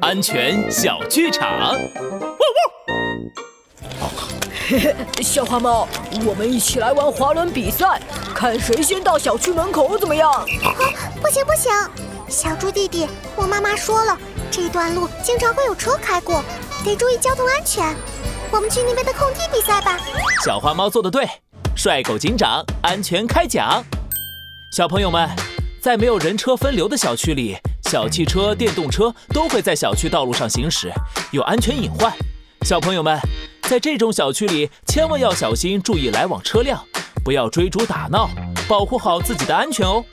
安全小剧场。汪汪！嘿嘿，小花猫，我们一起来玩滑轮比赛，看谁先到小区门口怎么样？啊，不行不行，小猪弟弟，我妈妈说了，这段路经常会有车开过，得注意交通安全。我们去那边的空地比赛吧。小花猫做的对，帅狗警长安全开讲。小朋友们，在没有人车分流的小区里，小汽车、电动车都会在小区道路上行驶，有安全隐患。小朋友们，在这种小区里，千万要小心，注意来往车辆，不要追逐打闹，保护好自己的安全哦。